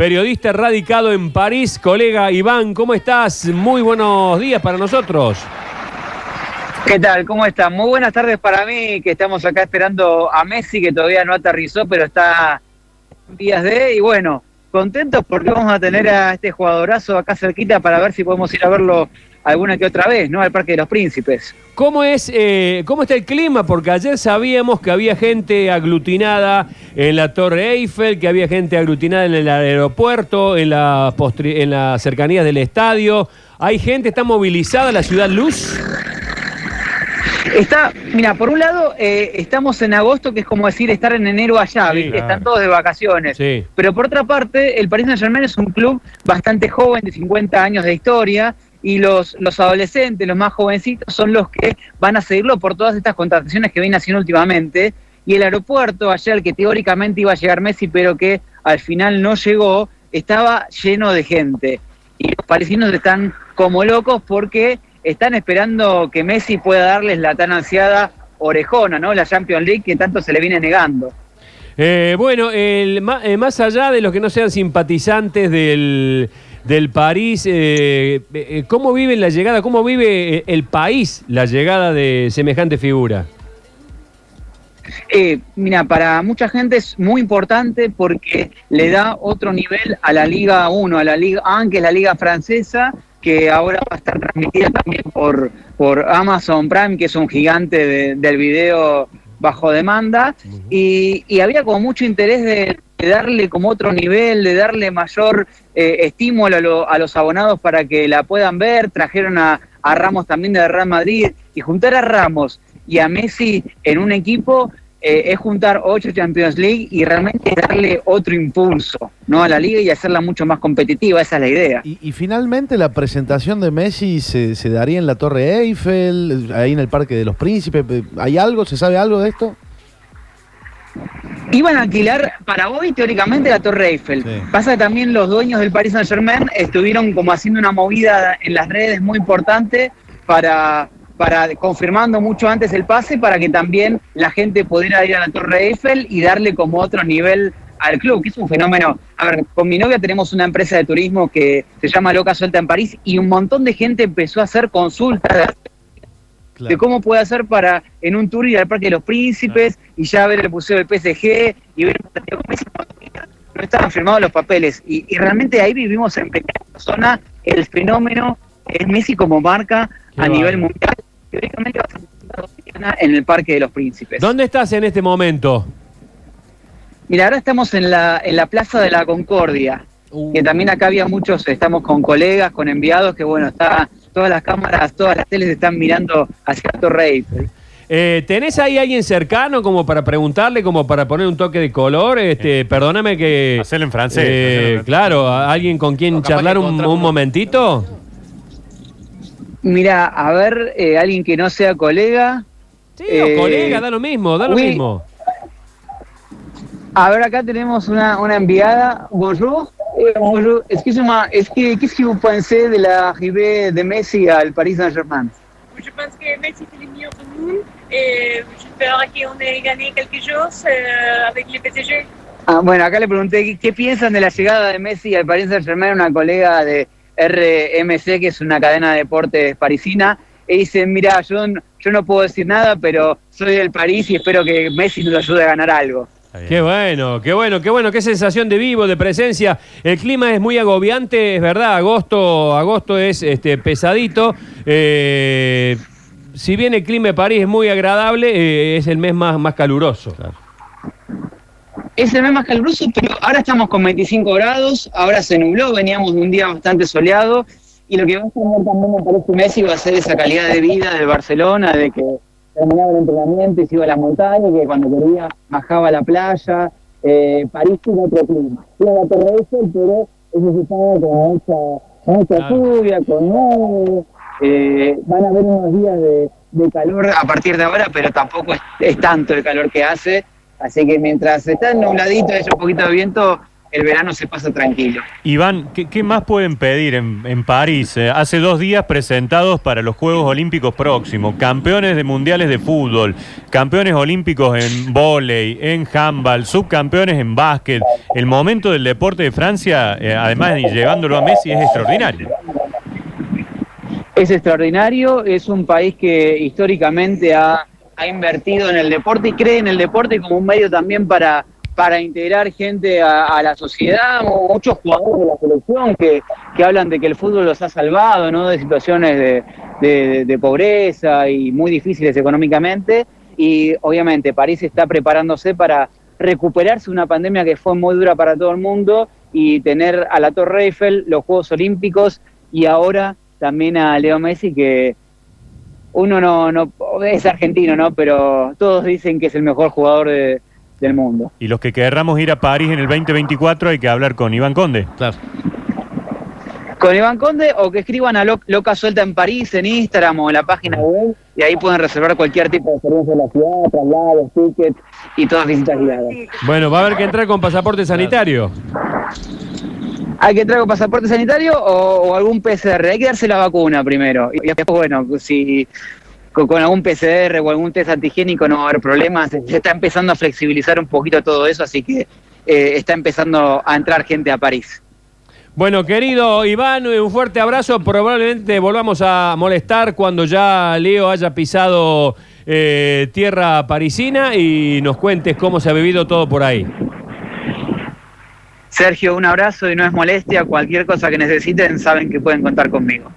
periodista radicado en París. Colega Iván, ¿cómo estás? Muy buenos días para nosotros. ¿Qué tal? ¿Cómo están? Muy buenas tardes para mí, que estamos acá esperando a Messi, que todavía no aterrizó, pero está días de... Y bueno, contentos porque vamos a tener a este jugadorazo acá cerquita para ver si podemos ir a verlo alguna que otra vez, ¿no? Al Parque de los Príncipes. ¿Cómo es, eh, cómo está el clima? Porque ayer sabíamos que había gente aglutinada en la Torre Eiffel, que había gente aglutinada en el aeropuerto, en, la en las cercanías del estadio. ¿Hay gente, está movilizada la ciudad Luz? Está, mira, por un lado, eh, estamos en agosto, que es como decir estar en enero allá, están todos de vacaciones. Pero por otra parte, el Paris Saint Germain es un club bastante joven, de 50 años de historia, y los, los adolescentes, los más jovencitos, son los que van a seguirlo por todas estas contrataciones que viene haciendo últimamente. Y el aeropuerto, ayer, que teóricamente iba a llegar Messi, pero que al final no llegó, estaba lleno de gente. Y los parisinos están como locos porque están esperando que Messi pueda darles la tan ansiada orejona, ¿no? La Champions League que tanto se le viene negando. Eh, bueno, eh, más allá de los que no sean simpatizantes del, del París, eh, ¿cómo vive la llegada, cómo vive el país la llegada de semejante figura? mira, para mucha gente es muy importante porque le da otro nivel a la Liga 1, a la Liga 1, que es la Liga francesa, que ahora va a estar transmitida también por, por Amazon Prime, que es un gigante del video bajo demanda, y, había como mucho interés de, darle como otro nivel, de darle mayor eh, estímulo a, los abonados para que la puedan ver, trajeron a, a Ramos también de Real Madrid, y juntar a Ramos y a Messi en un equipo eh, es juntar ocho Champions League y realmente darle otro impulso ¿no? a la liga y hacerla mucho más competitiva, esa es la idea. Y, finalmente la presentación de Messi se, daría en la Torre Eiffel, ahí en el Parque de los Príncipes, ¿hay algo? ¿Se sabe algo de esto? Iban a alquilar para hoy teóricamente la Torre Eiffel. Pasa que también los dueños del Paris Saint Germain estuvieron como haciendo una movida en las redes muy importante para para confirmando mucho antes el pase para que también la gente pudiera ir a la Torre Eiffel y darle como otro nivel al club, que es un fenómeno. A ver, con mi novia tenemos una empresa de turismo que se llama Loca Suelta en París y un montón de gente empezó a hacer consultas de cómo puede hacer para en un tour ir al Parque de los Príncipes y ya ver el Museo del PSG y ver no estaban firmados los papeles y, realmente ahí vivimos en primera persona el fenómeno es Messi como marca a nivel mundial teóricamente va a ser en el Parque de los Príncipes. ¿Dónde estás en este momento? Mira, ahora estamos en la, en la Plaza de la Concordia, uh. que también acá había muchos, estamos con colegas, con enviados, que bueno, está todas las cámaras, todas las teles están mirando hacia Torre Eiffel. Eh, ¿Tenés ahí alguien cercano como para preguntarle, como para poner un toque de color? Este, perdóname que... Hacerlo en francés. Eh, claro, alguien con quien charlar un, un momentito. Mira, a ver, eh, alguien que no sea colega. Sí, o eh, colega, da lo mismo, da lo mismo. A ver, acá tenemos una, una enviada. Bonjour. Eh, bonjour. Excusez-moi, est-ce que, qu'est-ce que vous pensez de de Messi al Paris Saint-Germain? Je pense que Messi c'est le meilleur du monde et j'espère qu'on ait gagné quelque chose euh, avec le PSG. Ah, bueno, acá le pregunté qué piensan de la llegada de Messi al Paris Saint-Germain, una colega de, RMC, que es una cadena de deportes parisina, y dicen, mira, yo, yo no puedo decir nada, pero soy del París y espero que Messi nos ayude a ganar algo. Qué bueno, qué bueno, qué bueno, qué sensación de vivo, de presencia. El clima es muy agobiante, es verdad, agosto, agosto es este, pesadito. Eh, si bien el clima de París es muy agradable, eh, es el mes más, más caluroso. Es el mes más caluroso, pero ahora estamos con 25 grados, ahora se nubló, veníamos de un día bastante soleado, y lo que va a tener también me parece Messi va a ser esa calidad de vida del Barcelona, de que terminaba el entrenamiento y se iba a la montaña, que cuando quería bajaba a la playa, eh, París tiene otro clima. Tiene la Torre Eiffel, pero eso se está con mucha, mucha lluvia, con nueve, eh, van a haber unos días de, calor a partir de ahora, pero tampoco es tanto el calor que hace, Así que mientras está nubladito y hay un poquito de viento, el verano se pasa tranquilo. Iván, ¿qué, qué más pueden pedir en, en París? Eh, hace dos días presentados para los Juegos Olímpicos próximos, campeones de mundiales de fútbol, campeones olímpicos en vóley, en handball, subcampeones en básquet. El momento del deporte de Francia, eh, además de llevándolo a Messi, es extraordinario. Es extraordinario, es un país que históricamente ha, ha invertido en el deporte y cree en el deporte como un medio también para, para integrar gente a, la sociedad. Muchos jugadores de la selección que, que hablan de que el fútbol los ha salvado ¿no? de situaciones de, de- de pobreza y muy difíciles económicamente. Y obviamente París está preparándose para recuperarse una pandemia que fue muy dura para todo el mundo y tener a la Torre Eiffel, los Juegos Olímpicos y ahora también a Leo Messi que uno no, no es argentino, ¿no? Pero todos dicen que es el mejor jugador de- del mundo. Y los que querramos ir a París en el 2024 hay que hablar con Iván Conde. Claro. Con Iván Conde o que escriban a Lo- Loca Suelta en París, en Instagram o en la página web y ahí pueden reservar cualquier tipo de experiencia en la ciudad, traslados, tickets y todas visitas guiadas. Bueno, va a haber que entrar con pasaporte sanitario. ¿Hay que traer un pasaporte sanitario o, o algún PCR? Hay que darse la vacuna primero. Y después, bueno, si con, con algún PCR o algún test antigénico no va a haber problemas. Se está empezando a flexibilizar un poquito todo eso, así que eh, está empezando a entrar gente a París. Bueno, querido Iván, un fuerte abrazo. Probablemente volvamos a molestar cuando ya Leo haya pisado eh, tierra parisina y nos cuentes cómo se ha vivido todo por ahí. Sergio, un abrazo y no es molestia. Cualquier cosa que necesiten, saben que pueden contar conmigo.